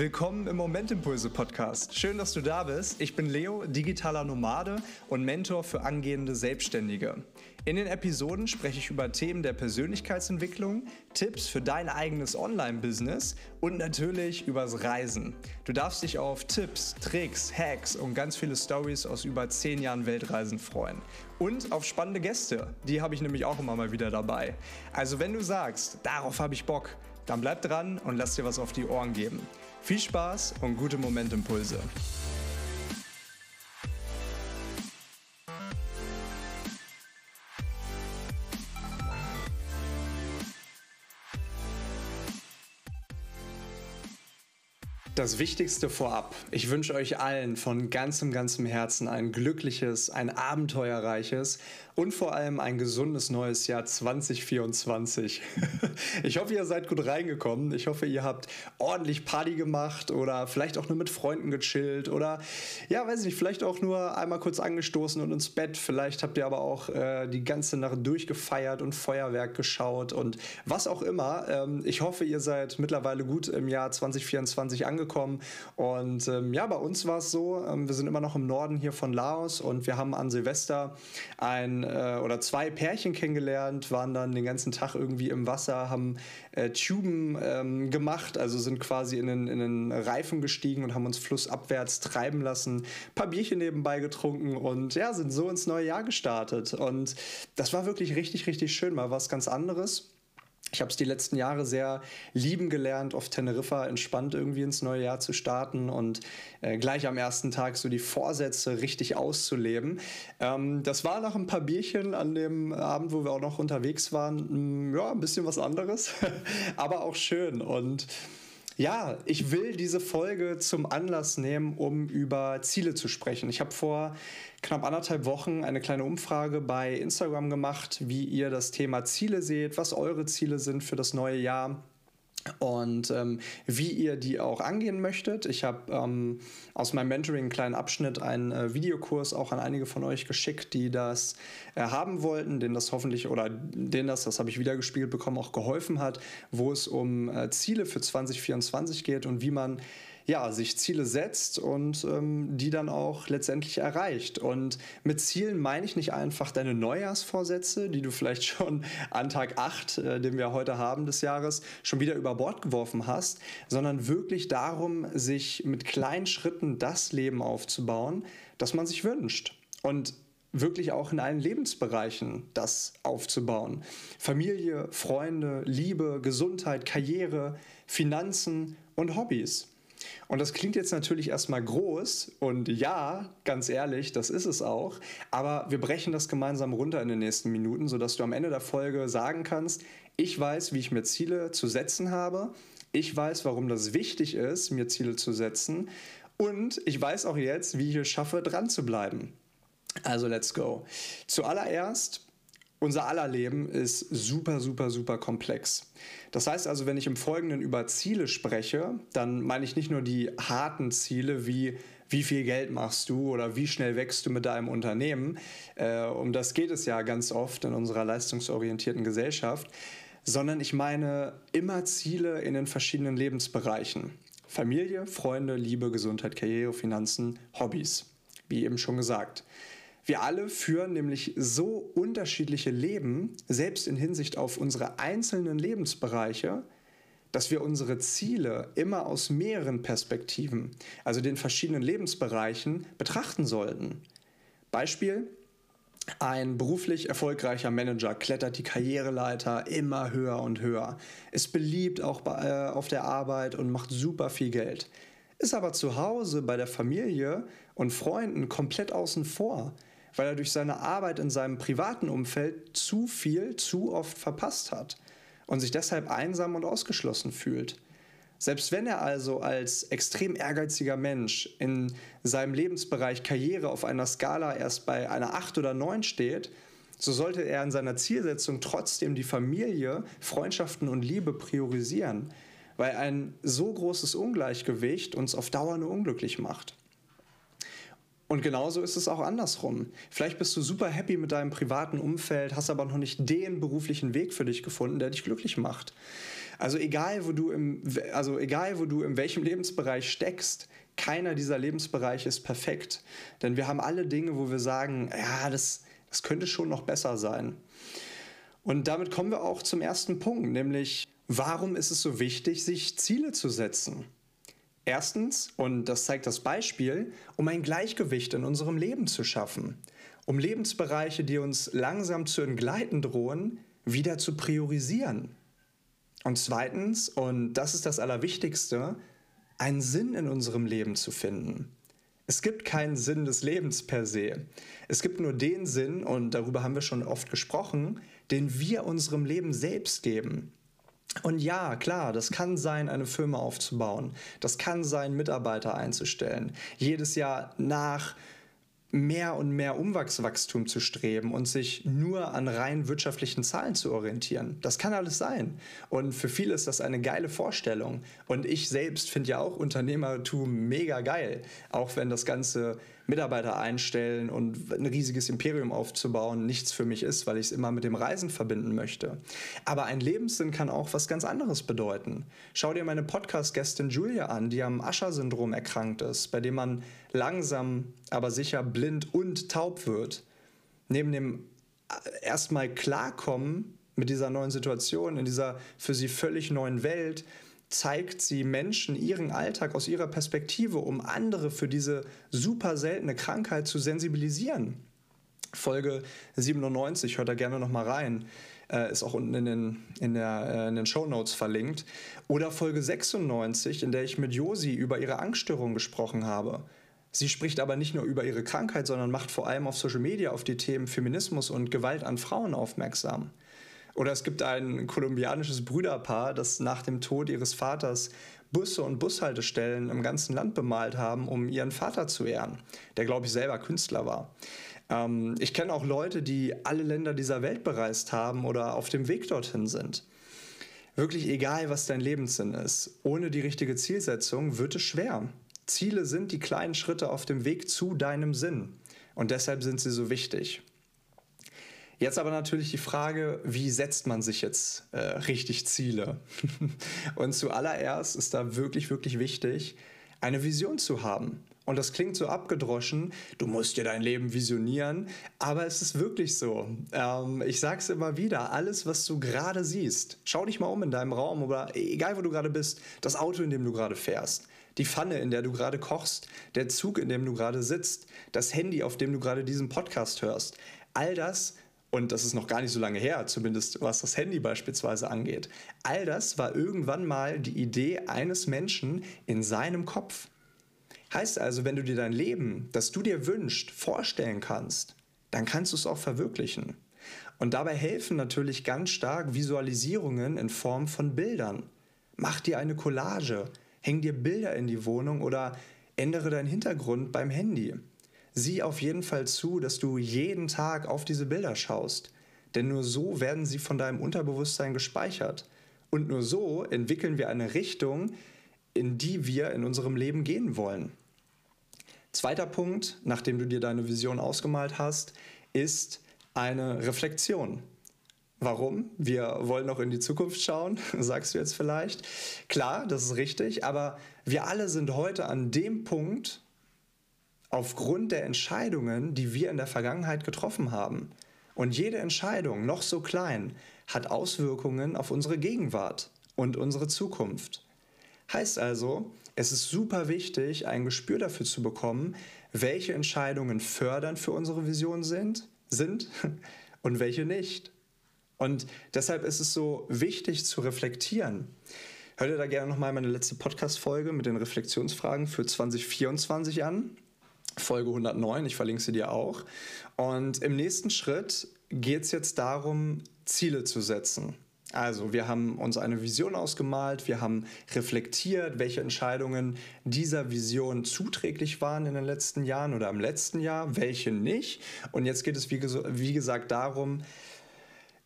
Willkommen im Momentimpulse Podcast. Schön, dass du da bist. Ich bin Leo, digitaler Nomade und Mentor für angehende Selbstständige. In den Episoden spreche ich über Themen der Persönlichkeitsentwicklung, Tipps für dein eigenes Online-Business und natürlich übers Reisen. Du darfst dich auf Tipps, Tricks, Hacks und ganz viele Stories aus über 10 Jahren Weltreisen freuen. Und auf spannende Gäste. Die habe ich nämlich auch immer mal wieder dabei. Also wenn du sagst, darauf habe ich Bock, dann bleib dran und lass dir was auf die Ohren geben. Viel Spaß und gute Momentimpulse. Das Wichtigste vorab. Ich wünsche euch allen von ganzem, ganzem Herzen ein glückliches, ein abenteuerreiches und vor allem ein gesundes neues Jahr 2024. Ich hoffe, ihr seid gut reingekommen. Ich hoffe, ihr habt ordentlich Party gemacht oder vielleicht auch nur mit Freunden gechillt oder ja, weiß ich nicht, vielleicht auch nur einmal kurz angestoßen und ins Bett. Vielleicht habt ihr aber auch äh, die ganze Nacht durchgefeiert und Feuerwerk geschaut und was auch immer. Ähm, ich hoffe, ihr seid mittlerweile gut im Jahr 2024 angekommen angekommen. Und ähm, ja, bei uns war es so, ähm, wir sind immer noch im Norden hier von Laos und wir haben an Silvester ein äh, oder zwei Pärchen kennengelernt, waren dann den ganzen Tag irgendwie im Wasser, haben äh, Tuben ähm, gemacht, also sind quasi in den, in den Reifen gestiegen und haben uns flussabwärts treiben lassen, ein paar Bierchen nebenbei getrunken und ja, sind so ins neue Jahr gestartet. Und das war wirklich richtig, richtig schön, mal was ganz anderes. Ich habe es die letzten Jahre sehr lieben gelernt, auf Teneriffa entspannt irgendwie ins neue Jahr zu starten und äh, gleich am ersten Tag so die Vorsätze richtig auszuleben. Ähm, das war nach ein paar Bierchen an dem Abend, wo wir auch noch unterwegs waren, mh, mm, ja, ein bisschen was anderes, aber auch schön und ja, ich will diese Folge zum Anlass nehmen, um über Ziele zu sprechen. Ich habe vor knapp anderthalb Wochen eine kleine Umfrage bei Instagram gemacht, wie ihr das Thema Ziele seht, was eure Ziele sind für das neue Jahr und ähm, wie ihr die auch angehen möchtet. Ich habe ähm, aus meinem Mentoring einen kleinen Abschnitt, einen äh, Videokurs auch an einige von euch geschickt, die das äh, haben wollten, denen das hoffentlich oder denen das, das habe ich wieder gespielt bekommen, auch geholfen hat, wo es um äh, Ziele für 2024 geht und wie man ja, sich Ziele setzt und ähm, die dann auch letztendlich erreicht. Und mit Zielen meine ich nicht einfach deine Neujahrsvorsätze, die du vielleicht schon an Tag 8, äh, den wir heute haben des Jahres, schon wieder über Bord geworfen hast, sondern wirklich darum, sich mit kleinen Schritten das Leben aufzubauen, das man sich wünscht. Und wirklich auch in allen Lebensbereichen das aufzubauen. Familie, Freunde, Liebe, Gesundheit, Karriere, Finanzen und Hobbys. Und das klingt jetzt natürlich erstmal groß und ja, ganz ehrlich, das ist es auch. Aber wir brechen das gemeinsam runter in den nächsten Minuten, sodass du am Ende der Folge sagen kannst, ich weiß, wie ich mir Ziele zu setzen habe. Ich weiß, warum das wichtig ist, mir Ziele zu setzen. Und ich weiß auch jetzt, wie ich es schaffe, dran zu bleiben. Also let's go. Zuallererst unser aller Leben ist super, super, super komplex. Das heißt also, wenn ich im Folgenden über Ziele spreche, dann meine ich nicht nur die harten Ziele wie wie viel Geld machst du oder wie schnell wächst du mit deinem Unternehmen. Äh, um das geht es ja ganz oft in unserer leistungsorientierten Gesellschaft, sondern ich meine immer Ziele in den verschiedenen Lebensbereichen. Familie, Freunde, Liebe, Gesundheit, Karriere, Finanzen, Hobbys, wie eben schon gesagt. Wir alle führen nämlich so unterschiedliche Leben, selbst in Hinsicht auf unsere einzelnen Lebensbereiche, dass wir unsere Ziele immer aus mehreren Perspektiven, also den verschiedenen Lebensbereichen, betrachten sollten. Beispiel, ein beruflich erfolgreicher Manager klettert die Karriereleiter immer höher und höher, ist beliebt auch bei, äh, auf der Arbeit und macht super viel Geld, ist aber zu Hause bei der Familie und Freunden komplett außen vor, weil er durch seine Arbeit in seinem privaten Umfeld zu viel, zu oft verpasst hat und sich deshalb einsam und ausgeschlossen fühlt. Selbst wenn er also als extrem ehrgeiziger Mensch in seinem Lebensbereich Karriere auf einer Skala erst bei einer 8 oder 9 steht, so sollte er in seiner Zielsetzung trotzdem die Familie, Freundschaften und Liebe priorisieren, weil ein so großes Ungleichgewicht uns auf Dauer nur unglücklich macht. Und genauso ist es auch andersrum. Vielleicht bist du super happy mit deinem privaten Umfeld, hast aber noch nicht den beruflichen Weg für dich gefunden, der dich glücklich macht. Also egal, wo du im, also egal, wo du in welchem Lebensbereich steckst, keiner dieser Lebensbereiche ist perfekt. Denn wir haben alle Dinge, wo wir sagen, ja, das, das könnte schon noch besser sein. Und damit kommen wir auch zum ersten Punkt, nämlich warum ist es so wichtig, sich Ziele zu setzen? Erstens, und das zeigt das Beispiel, um ein Gleichgewicht in unserem Leben zu schaffen, um Lebensbereiche, die uns langsam zu entgleiten drohen, wieder zu priorisieren. Und zweitens, und das ist das Allerwichtigste, einen Sinn in unserem Leben zu finden. Es gibt keinen Sinn des Lebens per se. Es gibt nur den Sinn, und darüber haben wir schon oft gesprochen, den wir unserem Leben selbst geben. Und ja, klar, das kann sein, eine Firma aufzubauen. Das kann sein, Mitarbeiter einzustellen. Jedes Jahr nach mehr und mehr Umwachswachstum zu streben und sich nur an rein wirtschaftlichen Zahlen zu orientieren. Das kann alles sein. Und für viele ist das eine geile Vorstellung. Und ich selbst finde ja auch Unternehmertum mega geil. Auch wenn das Ganze Mitarbeiter einstellen und ein riesiges Imperium aufzubauen nichts für mich ist, weil ich es immer mit dem Reisen verbinden möchte. Aber ein Lebenssinn kann auch was ganz anderes bedeuten. Schau dir meine Podcast-Gästin Julia an, die am Ascher-Syndrom erkrankt ist, bei dem man langsam, aber sicher blind und taub wird. Neben dem äh, erstmal klarkommen mit dieser neuen Situation, in dieser für sie völlig neuen Welt, zeigt sie Menschen ihren Alltag aus ihrer Perspektive, um andere für diese super seltene Krankheit zu sensibilisieren. Folge 97, hört da gerne nochmal rein, äh, ist auch unten in den, in, der, äh, in den Show Notes verlinkt. Oder Folge 96, in der ich mit Josi über ihre Angststörung gesprochen habe. Sie spricht aber nicht nur über ihre Krankheit, sondern macht vor allem auf Social Media auf die Themen Feminismus und Gewalt an Frauen aufmerksam. Oder es gibt ein kolumbianisches Brüderpaar, das nach dem Tod ihres Vaters Busse und Bushaltestellen im ganzen Land bemalt haben, um ihren Vater zu ehren, der, glaube ich, selber Künstler war. Ähm, ich kenne auch Leute, die alle Länder dieser Welt bereist haben oder auf dem Weg dorthin sind. Wirklich egal, was dein Lebenssinn ist, ohne die richtige Zielsetzung wird es schwer. Ziele sind die kleinen Schritte auf dem Weg zu deinem Sinn. Und deshalb sind sie so wichtig. Jetzt aber natürlich die Frage, wie setzt man sich jetzt äh, richtig Ziele? und zuallererst ist da wirklich, wirklich wichtig, eine Vision zu haben. Und das klingt so abgedroschen, du musst dir dein Leben visionieren, aber es ist wirklich so. Ähm, ich sage es immer wieder, alles, was du gerade siehst, schau dich mal um in deinem Raum oder egal wo du gerade bist, das Auto, in dem du gerade fährst, die Pfanne, in der du gerade kochst, der Zug, in dem du gerade sitzt, das Handy, auf dem du gerade diesen Podcast hörst, all das und das ist noch gar nicht so lange her, zumindest was das Handy beispielsweise angeht. All das war irgendwann mal die Idee eines Menschen in seinem Kopf. Heißt also, wenn du dir dein Leben, das du dir wünschst, vorstellen kannst, dann kannst du es auch verwirklichen. Und dabei helfen natürlich ganz stark Visualisierungen in Form von Bildern. Mach dir eine Collage, häng dir Bilder in die Wohnung oder ändere deinen Hintergrund beim Handy sieh auf jeden Fall zu, dass du jeden Tag auf diese Bilder schaust. Denn nur so werden sie von deinem Unterbewusstsein gespeichert. Und nur so entwickeln wir eine Richtung, in die wir in unserem Leben gehen wollen. Zweiter Punkt, nachdem du dir deine Vision ausgemalt hast, ist eine Reflexion. Warum? Wir wollen noch in die Zukunft schauen, sagst du jetzt vielleicht. Klar, das ist richtig, aber wir alle sind heute an dem Punkt, aufgrund der Entscheidungen, die wir in der Vergangenheit getroffen haben. Und jede Entscheidung, noch so klein, hat Auswirkungen auf unsere Gegenwart und unsere Zukunft. Heißt also, es ist super wichtig, ein Gespür dafür zu bekommen, welche Entscheidungen fördernd für unsere Vision sind, sind und welche nicht. Und deshalb ist es so wichtig zu reflektieren. Hör dir da gerne nochmal meine letzte Podcast-Folge mit den Reflexionsfragen für 2024 an. Folge 109, ich verlinke sie dir auch. Und im nächsten Schritt geht es jetzt darum, Ziele zu setzen. Also wir haben uns eine Vision ausgemalt, wir haben reflektiert, welche Entscheidungen dieser Vision zuträglich waren in den letzten Jahren oder im letzten Jahr, welche nicht. Und jetzt geht es, wie, wie gesagt, darum,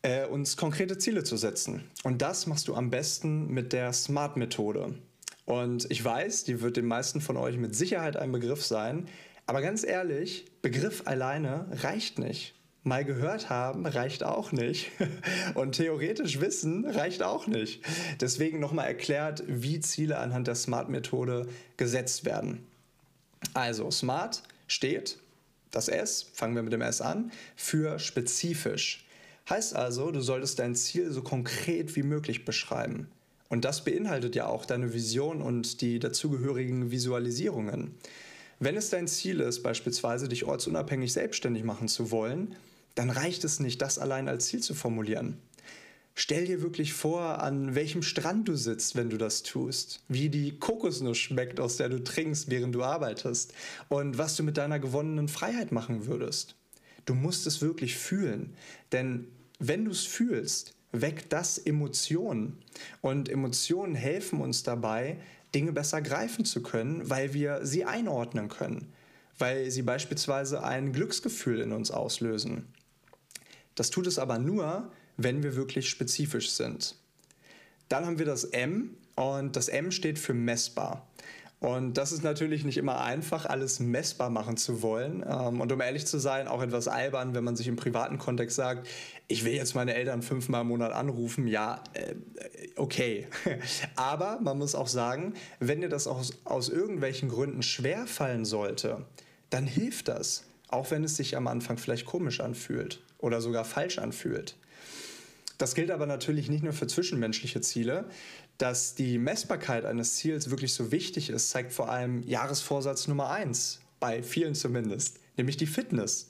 äh, uns konkrete Ziele zu setzen. Und das machst du am besten mit der SMART-Methode. Und ich weiß, die wird den meisten von euch mit Sicherheit ein Begriff sein. Aber ganz ehrlich, Begriff alleine reicht nicht. Mal gehört haben reicht auch nicht. Und theoretisch wissen reicht auch nicht. Deswegen nochmal erklärt, wie Ziele anhand der SMART-Methode gesetzt werden. Also SMART steht, das S, fangen wir mit dem S an, für spezifisch. Heißt also, du solltest dein Ziel so konkret wie möglich beschreiben. Und das beinhaltet ja auch deine Vision und die dazugehörigen Visualisierungen. Wenn es dein Ziel ist, beispielsweise dich ortsunabhängig selbstständig machen zu wollen, dann reicht es nicht, das allein als Ziel zu formulieren. Stell dir wirklich vor, an welchem Strand du sitzt, wenn du das tust, wie die Kokosnuss schmeckt, aus der du trinkst, während du arbeitest und was du mit deiner gewonnenen Freiheit machen würdest. Du musst es wirklich fühlen, denn wenn du es fühlst, weckt das Emotionen und Emotionen helfen uns dabei, Dinge besser greifen zu können, weil wir sie einordnen können, weil sie beispielsweise ein Glücksgefühl in uns auslösen. Das tut es aber nur, wenn wir wirklich spezifisch sind. Dann haben wir das M und das M steht für messbar. Und das ist natürlich nicht immer einfach, alles messbar machen zu wollen. Ähm, und um ehrlich zu sein, auch etwas albern, wenn man sich im privaten Kontext sagt, ich will jetzt meine Eltern fünfmal im Monat anrufen. Ja, äh, okay. Aber man muss auch sagen, wenn dir das aus, aus irgendwelchen Gründen schwer fallen sollte, dann hilft das. Auch wenn es sich am Anfang vielleicht komisch anfühlt oder sogar falsch anfühlt. Das gilt aber natürlich nicht nur für zwischenmenschliche Ziele. Dass die Messbarkeit eines Ziels wirklich so wichtig ist, zeigt vor allem Jahresvorsatz Nummer eins, bei vielen zumindest, nämlich die Fitness.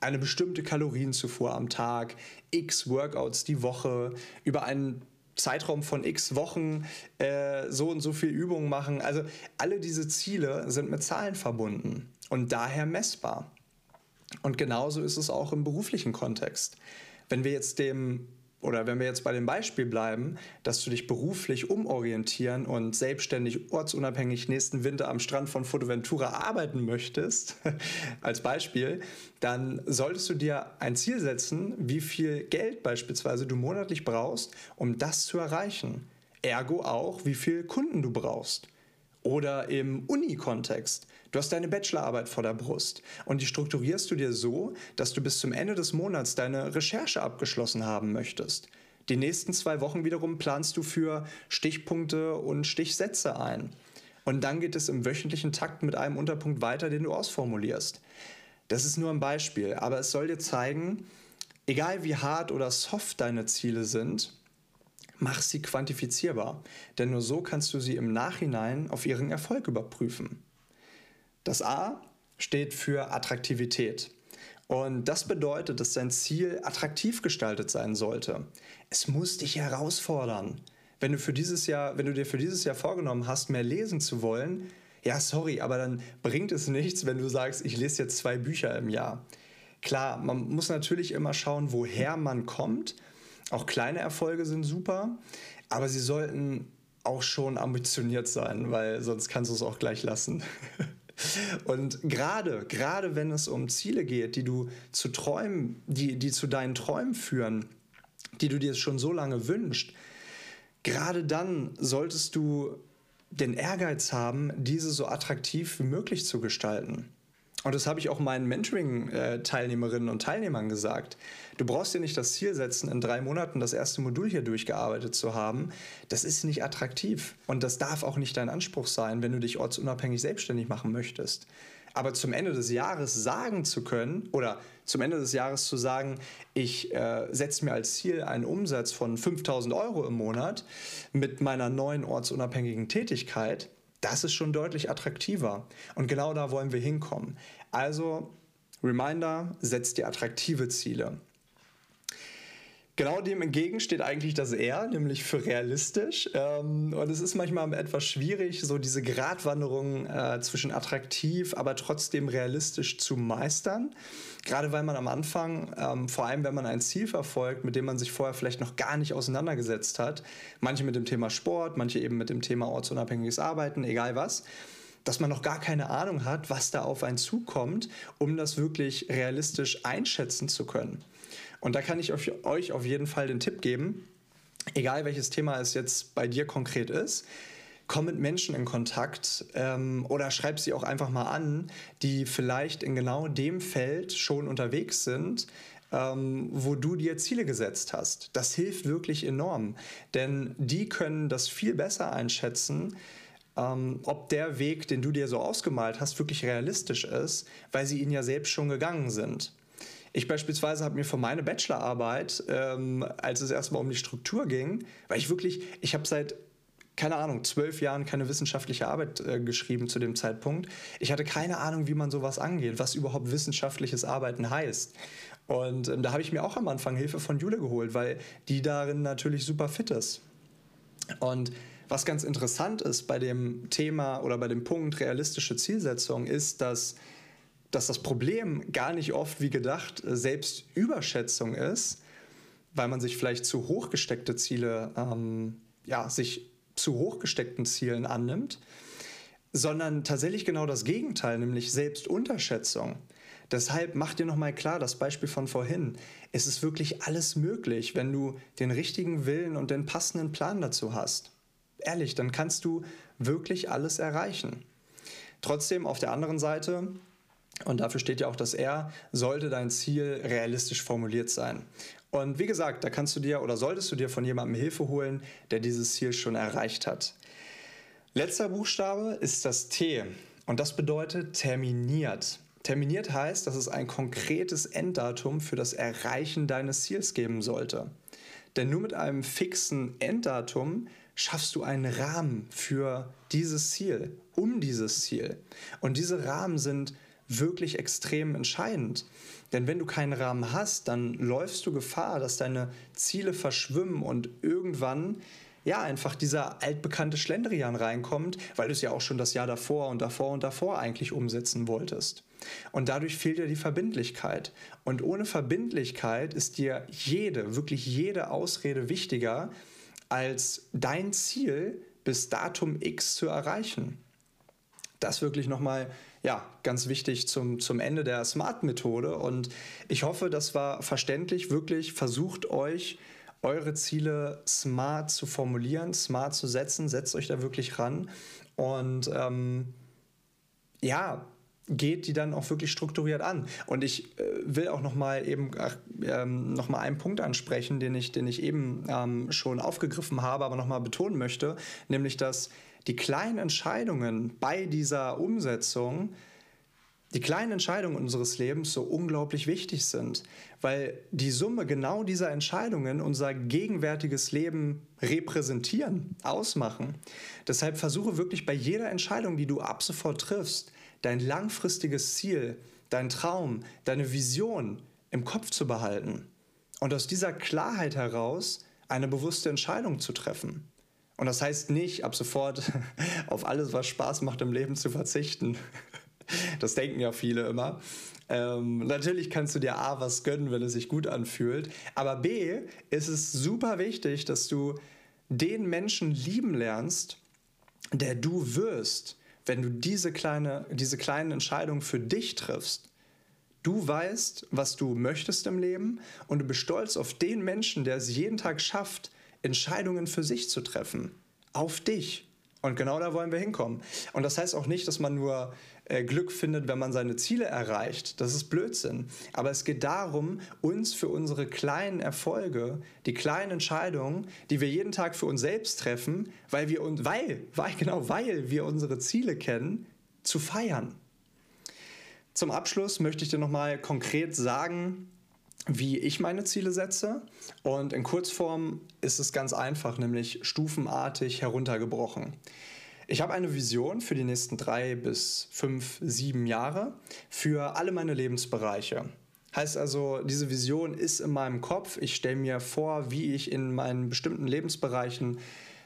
Eine bestimmte Kalorienzufuhr am Tag, x Workouts die Woche, über einen Zeitraum von x Wochen äh, so und so viel Übungen machen. Also alle diese Ziele sind mit Zahlen verbunden und daher messbar. Und genauso ist es auch im beruflichen Kontext. Wenn wir jetzt dem oder wenn wir jetzt bei dem Beispiel bleiben, dass du dich beruflich umorientieren und selbstständig ortsunabhängig nächsten Winter am Strand von Fuerteventura arbeiten möchtest, als Beispiel, dann solltest du dir ein Ziel setzen, wie viel Geld beispielsweise du monatlich brauchst, um das zu erreichen. Ergo auch, wie viel Kunden du brauchst. Oder im Uni-Kontext. Du hast deine Bachelorarbeit vor der Brust und die strukturierst du dir so, dass du bis zum Ende des Monats deine Recherche abgeschlossen haben möchtest. Die nächsten zwei Wochen wiederum planst du für Stichpunkte und Stichsätze ein. Und dann geht es im wöchentlichen Takt mit einem Unterpunkt weiter, den du ausformulierst. Das ist nur ein Beispiel, aber es soll dir zeigen, egal wie hart oder soft deine Ziele sind, mach sie quantifizierbar. Denn nur so kannst du sie im Nachhinein auf ihren Erfolg überprüfen. Das A steht für Attraktivität. Und das bedeutet, dass dein Ziel attraktiv gestaltet sein sollte. Es muss dich herausfordern. Wenn du, für dieses Jahr, wenn du dir für dieses Jahr vorgenommen hast, mehr lesen zu wollen, ja, sorry, aber dann bringt es nichts, wenn du sagst, ich lese jetzt zwei Bücher im Jahr. Klar, man muss natürlich immer schauen, woher man kommt. Auch kleine Erfolge sind super, aber sie sollten auch schon ambitioniert sein, weil sonst kannst du es auch gleich lassen. Und gerade, gerade wenn es um Ziele geht, die du zu träumen, die, die zu deinen Träumen führen, die du dir schon so lange wünschst, gerade dann solltest du den Ehrgeiz haben, diese so attraktiv wie möglich zu gestalten. Und das habe ich auch meinen Mentoring-Teilnehmerinnen und Teilnehmern gesagt. Du brauchst dir nicht das Ziel setzen, in drei Monaten das erste Modul hier durchgearbeitet zu haben. Das ist nicht attraktiv. Und das darf auch nicht dein Anspruch sein, wenn du dich ortsunabhängig selbstständig machen möchtest. Aber zum Ende des Jahres sagen zu können oder zum Ende des Jahres zu sagen, ich äh, setze mir als Ziel einen Umsatz von 5000 Euro im Monat mit meiner neuen ortsunabhängigen Tätigkeit, das ist schon deutlich attraktiver. Und genau da wollen wir hinkommen. Also, Reminder, setzt dir attraktive Ziele. Genau dem entgegen steht eigentlich das R, nämlich für realistisch. Ähm, und es ist manchmal etwas schwierig, so diese Gratwanderung äh, zwischen attraktiv, aber trotzdem realistisch zu meistern. Gerade weil man am Anfang, ähm, vor allem wenn man ein Ziel verfolgt, mit dem man sich vorher vielleicht noch gar nicht auseinandergesetzt hat, manche mit dem Thema Sport, manche eben mit dem Thema ortsunabhängiges Arbeiten, egal was, dass man noch gar keine Ahnung hat, was da auf einen zukommt, um das wirklich realistisch einschätzen zu können. Und da kann ich euch auf jeden Fall den Tipp geben, egal welches Thema es jetzt bei dir konkret ist, komm mit Menschen in Kontakt ähm, oder schreib sie auch einfach mal an, die vielleicht in genau dem Feld schon unterwegs sind, ähm, wo du dir Ziele gesetzt hast. Das hilft wirklich enorm, denn die können das viel besser einschätzen, ähm, ob der Weg, den du dir so ausgemalt hast, wirklich realistisch ist, weil sie ihn ja selbst schon gegangen sind. Ich beispielsweise habe mir für meine Bachelorarbeit, ähm, als es erstmal um die Struktur ging, weil ich wirklich, ich habe seit keine Ahnung, zwölf Jahren keine wissenschaftliche Arbeit äh, geschrieben zu dem Zeitpunkt. Ich hatte keine Ahnung, wie man sowas angeht, was überhaupt wissenschaftliches Arbeiten heißt. Und ähm, da habe ich mir auch am Anfang Hilfe von Jule geholt, weil die darin natürlich super fit ist. Und was ganz interessant ist bei dem Thema oder bei dem Punkt realistische Zielsetzung, ist, dass, dass das Problem gar nicht oft wie gedacht Selbstüberschätzung ist, weil man sich vielleicht zu hoch gesteckte Ziele, ähm, ja, sich zu hoch gesteckten Zielen annimmt, sondern tatsächlich genau das Gegenteil, nämlich Selbstunterschätzung. Deshalb mach dir nochmal klar, das Beispiel von vorhin. Es ist wirklich alles möglich, wenn du den richtigen Willen und den passenden Plan dazu hast. Ehrlich, dann kannst du wirklich alles erreichen. Trotzdem auf der anderen Seite, und dafür steht ja auch das R, sollte dein Ziel realistisch formuliert sein. Und wie gesagt, da kannst du dir oder solltest du dir von jemandem Hilfe holen, der dieses Ziel schon erreicht hat. Letzter Buchstabe ist das T und das bedeutet terminiert. Terminiert heißt, dass es ein konkretes Enddatum für das Erreichen deines Ziels geben sollte. Denn nur mit einem fixen Enddatum schaffst du einen Rahmen für dieses Ziel, um dieses Ziel. Und diese Rahmen sind wirklich extrem entscheidend. Denn wenn du keinen Rahmen hast, dann läufst du Gefahr, dass deine Ziele verschwimmen und irgendwann ja, einfach dieser altbekannte Schlendrian reinkommt, weil du es ja auch schon das Jahr davor und davor und davor eigentlich umsetzen wolltest. Und dadurch fehlt dir die Verbindlichkeit. Und ohne Verbindlichkeit ist dir jede, wirklich jede Ausrede wichtiger, als dein Ziel bis Datum X zu erreichen. Das wirklich nochmal ja, ganz wichtig zum, zum Ende der Smart-Methode. Und ich hoffe, das war verständlich. Wirklich versucht euch, eure Ziele smart zu formulieren, smart zu setzen. Setzt euch da wirklich ran. Und ähm, ja, geht die dann auch wirklich strukturiert an. Und ich äh, will auch noch mal eben ähm, noch mal einen Punkt ansprechen, den ich, den ich eben ähm, schon aufgegriffen habe, aber noch mal betonen möchte, nämlich dass die kleinen Entscheidungen bei dieser Umsetzung, die kleinen Entscheidungen unseres Lebens so unglaublich wichtig sind, weil die Summe genau dieser Entscheidungen unser gegenwärtiges Leben repräsentieren, ausmachen. Deshalb versuche wirklich bei jeder Entscheidung, die du ab sofort triffst, dein langfristiges Ziel, dein Traum, deine Vision im Kopf zu behalten und aus dieser Klarheit heraus eine bewusste Entscheidung zu treffen. Und das heißt nicht, ab sofort auf alles, was Spaß macht im Leben zu verzichten. Das denken ja viele immer. Ähm, natürlich kannst du dir A was gönnen, wenn es sich gut anfühlt. Aber B ist es super wichtig, dass du den Menschen lieben lernst, der du wirst, wenn du diese, kleine, diese kleinen Entscheidungen für dich triffst. Du weißt, was du möchtest im Leben und du bist stolz auf den Menschen, der es jeden Tag schafft, Entscheidungen für sich zu treffen. Auf dich. Und genau da wollen wir hinkommen. Und das heißt auch nicht, dass man nur äh, Glück findet, wenn man seine Ziele erreicht. Das ist Blödsinn. Aber es geht darum, uns für unsere kleinen Erfolge, die kleinen Entscheidungen, die wir jeden Tag für uns selbst treffen, weil wir uns, weil, weil, genau, weil wir unsere Ziele kennen, zu feiern. Zum Abschluss möchte ich dir nochmal konkret sagen, wie ich meine Ziele setze. Und in Kurzform ist es ganz einfach, nämlich stufenartig heruntergebrochen. Ich habe eine Vision für die nächsten drei bis fünf, sieben Jahre für alle meine Lebensbereiche. Heißt also, diese Vision ist in meinem Kopf. Ich stelle mir vor, wie ich in meinen bestimmten Lebensbereichen,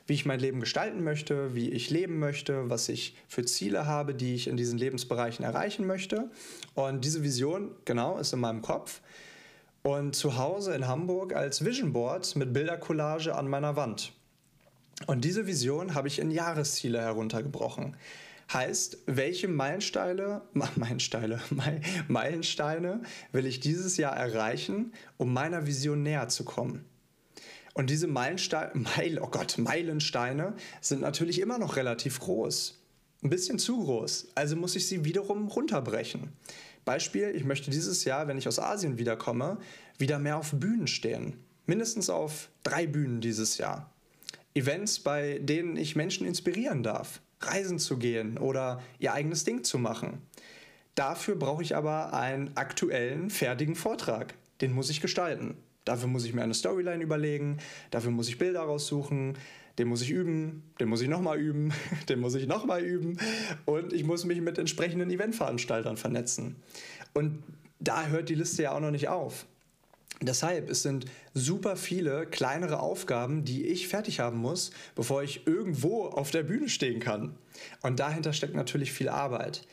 wie ich mein Leben gestalten möchte, wie ich leben möchte, was ich für Ziele habe, die ich in diesen Lebensbereichen erreichen möchte. Und diese Vision, genau, ist in meinem Kopf und zu Hause in Hamburg als Vision Board mit Bildercollage an meiner Wand. Und diese Vision habe ich in Jahresziele heruntergebrochen. Heißt, welche Meilensteine, Meilensteine, Meilensteine will ich dieses Jahr erreichen, um meiner Vision näher zu kommen? Und diese Meilensteine, Meil, oh Gott, Meilensteine sind natürlich immer noch relativ groß. Ein bisschen zu groß. Also muss ich sie wiederum runterbrechen. Beispiel, ich möchte dieses Jahr, wenn ich aus Asien wiederkomme, wieder mehr auf Bühnen stehen. Mindestens auf drei Bühnen dieses Jahr. Events, bei denen ich Menschen inspirieren darf, reisen zu gehen oder ihr eigenes Ding zu machen. Dafür brauche ich aber einen aktuellen, fertigen Vortrag. Den muss ich gestalten. Dafür muss ich mir eine Storyline überlegen, dafür muss ich Bilder raussuchen, den muss ich üben, den muss ich nochmal üben, den muss ich nochmal üben und ich muss mich mit entsprechenden Eventveranstaltern vernetzen. Und da hört die Liste ja auch noch nicht auf. Deshalb, es sind super viele kleinere Aufgaben, die ich fertig haben muss, bevor ich irgendwo auf der Bühne stehen kann. Und dahinter steckt natürlich viel Arbeit,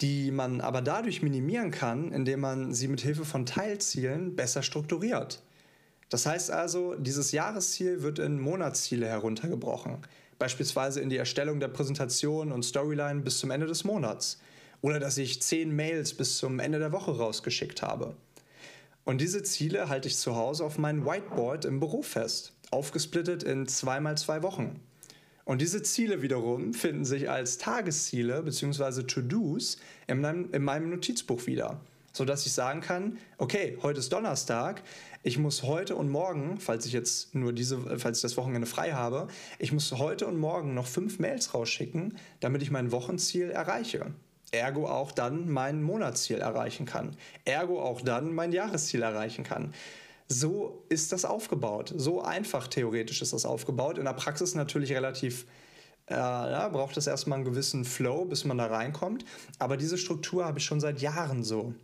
die man aber dadurch minimieren kann, indem man sie mit Hilfe von Teilzielen besser strukturiert. Das heißt also, dieses Jahresziel wird in Monatsziele heruntergebrochen, beispielsweise in die Erstellung der Präsentation und Storyline bis zum Ende des Monats oder dass ich zehn Mails bis zum Ende der Woche rausgeschickt habe. Und diese Ziele halte ich zu Hause auf meinem Whiteboard im Büro fest, aufgesplittet in zweimal zwei Wochen. Und diese Ziele wiederum finden sich als Tagesziele bzw. To-Dos in in meinem Notizbuch wieder, sodass ich sagen kann, okay, heute ist Donnerstag, ich muss heute und morgen, falls ich jetzt nur diese, falls ich das Wochenende frei habe, ich muss heute und morgen noch fünf Mails rausschicken, damit ich mein Wochenziel erreiche ergo auch dann mein Monatsziel erreichen kann, ergo auch dann mein Jahresziel erreichen kann. So ist das aufgebaut. So einfach theoretisch ist das aufgebaut. In der Praxis natürlich relativ, äh, ja, braucht es erstmal einen gewissen Flow, bis man da reinkommt. Aber diese Struktur habe ich schon seit Jahren so.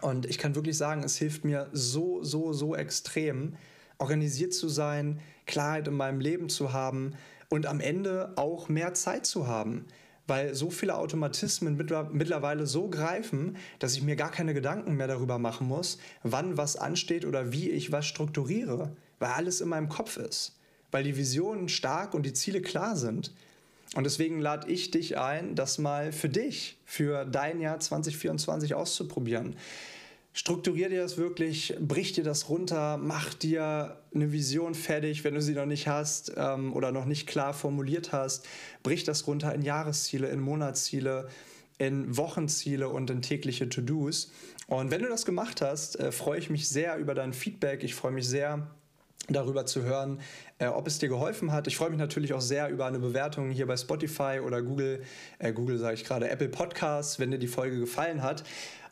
Und ich kann wirklich sagen, es hilft mir so, so, so extrem, organisiert zu sein, Klarheit in meinem Leben zu haben und am Ende auch mehr Zeit zu haben weil so viele Automatismen mittlerweile so greifen, dass ich mir gar keine Gedanken mehr darüber machen muss, wann was ansteht oder wie ich was strukturiere, weil alles in meinem Kopf ist, weil die Visionen stark und die Ziele klar sind. Und deswegen lade ich dich ein, das mal für dich, für dein Jahr 2024 auszuprobieren. Strukturier dir das wirklich, brich dir das runter, mach dir eine Vision fertig, wenn du sie noch nicht hast ähm, oder noch nicht klar formuliert hast. Brich das runter in Jahresziele, in Monatsziele, in Wochenziele und in tägliche To-Dos. Und wenn du das gemacht hast, äh, freue ich mich sehr über dein Feedback. Ich freue mich sehr, darüber zu hören, äh, ob es dir geholfen hat. Ich freue mich natürlich auch sehr über eine Bewertung hier bei Spotify oder Google, äh, Google sage ich gerade, Apple Podcasts, wenn dir die Folge gefallen hat.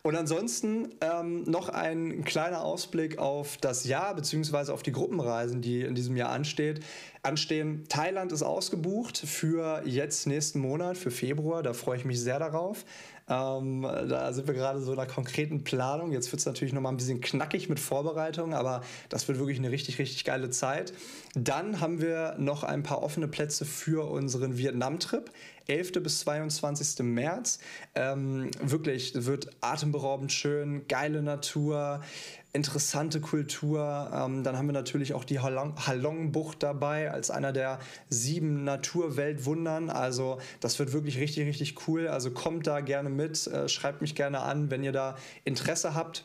Und ansonsten ähm, noch ein kleiner Ausblick auf das Jahr beziehungsweise auf die Gruppenreisen, die in diesem Jahr ansteht, anstehen. Thailand ist ausgebucht für jetzt nächsten Monat, für Februar. Da freue ich mich sehr darauf. Ähm, da sind wir gerade so in einer konkreten Planung. Jetzt wird es natürlich noch mal ein bisschen knackig mit Vorbereitung, aber das wird wirklich eine richtig, richtig geile Zeit. Dann haben wir noch ein paar offene Plätze für unseren Vietnam-Trip. 11. bis 22. März. Ähm, wirklich, wird atemberaubend schön, geile Natur, interessante Kultur. Ähm, dann haben wir natürlich auch die Halong-Bucht dabei als einer der sieben Naturweltwundern. Also das wird wirklich richtig, richtig cool. Also kommt da gerne mit, äh, schreibt mich gerne an, wenn ihr da Interesse habt.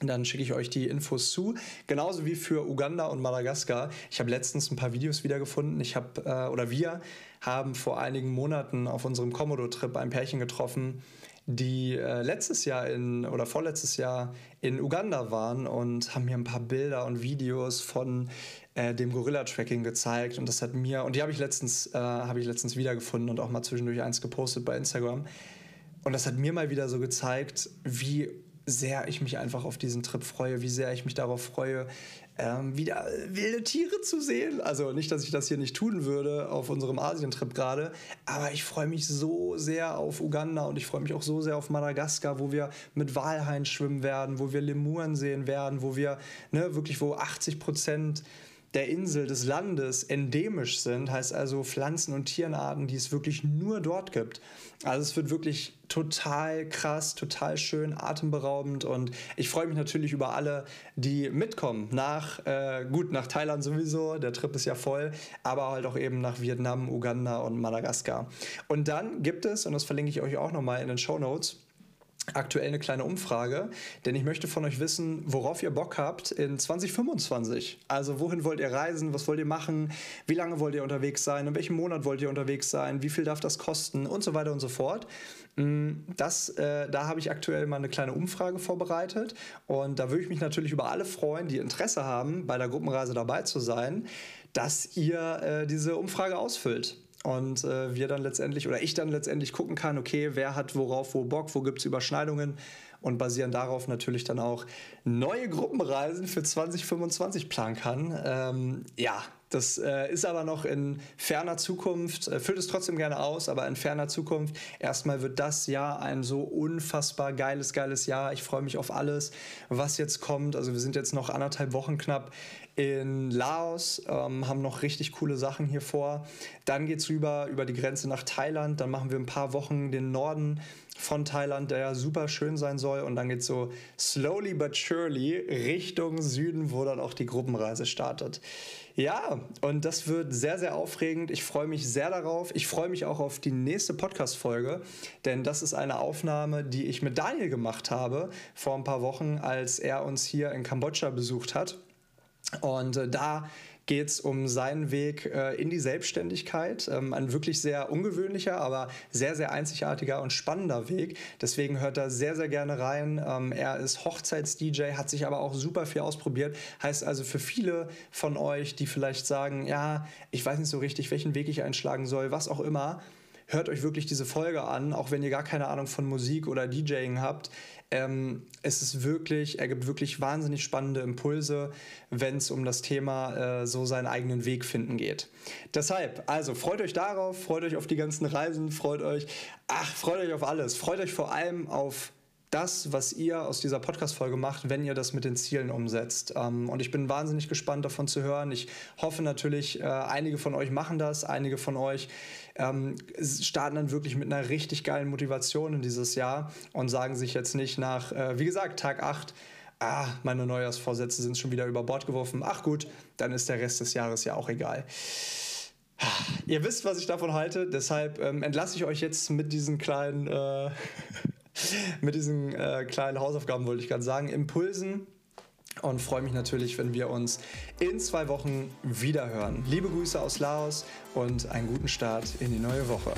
Dann schicke ich euch die Infos zu. Genauso wie für Uganda und Madagaskar. Ich habe letztens ein paar Videos wiedergefunden. Ich habe, äh, oder wir haben vor einigen Monaten auf unserem Komodo-Trip ein Pärchen getroffen, die äh, letztes Jahr in oder vorletztes Jahr in Uganda waren und haben mir ein paar Bilder und Videos von äh, dem Gorilla-Tracking gezeigt. Und das hat mir und die habe ich letztens äh, habe ich letztens wiedergefunden und auch mal zwischendurch eins gepostet bei Instagram. Und das hat mir mal wieder so gezeigt, wie sehr ich mich einfach auf diesen Trip freue, wie sehr ich mich darauf freue, ähm, wieder wilde Tiere zu sehen. Also nicht, dass ich das hier nicht tun würde auf unserem Asientrip gerade, aber ich freue mich so sehr auf Uganda und ich freue mich auch so sehr auf Madagaskar, wo wir mit Walhain schwimmen werden, wo wir Lemuren sehen werden, wo wir ne, wirklich, wo 80 Prozent der Insel, des Landes endemisch sind, heißt also Pflanzen- und Tierenarten, die es wirklich nur dort gibt. Also es wird wirklich total krass, total schön, atemberaubend und ich freue mich natürlich über alle, die mitkommen. Nach, äh, gut, nach Thailand sowieso, der Trip ist ja voll, aber halt auch eben nach Vietnam, Uganda und Madagaskar. Und dann gibt es, und das verlinke ich euch auch nochmal in den Show Notes, aktuell eine kleine Umfrage, denn ich möchte von euch wissen, worauf ihr Bock habt in 2025. Also wohin wollt ihr reisen, was wollt ihr machen, wie lange wollt ihr unterwegs sein, in welchem Monat wollt ihr unterwegs sein, wie viel darf das kosten? Und so weiter und so fort. Mm, das, äh, da habe ich aktuell mal eine kleine Umfrage vorbereitet. Und da würde ich mich natürlich über alle freuen, die Interesse haben, bei der Gruppenreise dabei zu sein, dass ihr äh, diese Umfrage ausfüllt und äh, wir dann letztendlich oder ich dann letztendlich gucken kann, okay, wer hat worauf wo Bock, wo gibt es Überschneidungen und basieren darauf natürlich dann auch neue Gruppenreisen für 2025 planen kann. Ähm, ja, das äh, ist aber noch in ferner Zukunft, äh, füllt es trotzdem gerne aus, aber in ferner Zukunft. Erstmal wird das Jahr ein so unfassbar geiles, geiles Jahr. Ich freue mich auf alles, was jetzt kommt. Also wir sind jetzt noch anderthalb Wochen knapp in Laos, ähm, haben noch richtig coole Sachen hier vor. Dann geht es rüber über die Grenze nach Thailand. Dann machen wir ein paar Wochen den Norden von Thailand, der ja super schön sein soll. Und dann geht es so slowly but surely Richtung Süden, wo dann auch die Gruppenreise startet. Ja, und das wird sehr, sehr aufregend. Ich freue mich sehr darauf. Ich freue mich auch auf die nächste Podcast-Folge, denn das ist eine Aufnahme, die ich mit Daniel gemacht habe vor ein paar Wochen, als er uns hier in Kambodscha besucht hat. Und äh, da geht es um seinen Weg äh, in die Selbstständigkeit. Ähm, ein wirklich sehr ungewöhnlicher, aber sehr, sehr einzigartiger und spannender Weg. Deswegen hört er sehr, sehr gerne rein. Ähm, er ist Hochzeits-DJ, hat sich aber auch super viel ausprobiert. Heißt also für viele von euch, die vielleicht sagen, ja, ich weiß nicht so richtig, welchen Weg ich einschlagen soll, was auch immer, hört euch wirklich diese Folge an, auch wenn ihr gar keine Ahnung von Musik oder DJing habt. Ähm, es ist wirklich, er gibt wirklich wahnsinnig spannende Impulse, wenn es um das Thema äh, so seinen eigenen Weg finden geht. Deshalb, also freut euch darauf, freut euch auf die ganzen Reisen, freut euch, ach, freut euch auf alles, freut euch vor allem auf das, was ihr aus dieser Podcast-Folge macht, wenn ihr das mit den Zielen umsetzt. Ähm, und ich bin wahnsinnig gespannt davon zu hören. Ich hoffe natürlich, äh, einige von euch machen das, einige von euch ähm, starten dann wirklich mit einer richtig geilen Motivation in dieses Jahr und sagen sich jetzt nicht nach, äh, wie gesagt, Tag 8, ah, meine Neujahrsvorsätze sind schon wieder über Bord geworfen. Ach gut, dann ist der Rest des Jahres ja auch egal. Ihr wisst, was ich davon halte, deshalb ähm, entlasse ich euch jetzt mit diesen kleinen äh, mit diesen äh, kleinen Hausaufgaben, wollte ich gerade sagen, Impulsen. Und freue mich natürlich, wenn wir uns in zwei Wochen wieder hören. Liebe Grüße aus Laos und einen guten Start in die neue Woche.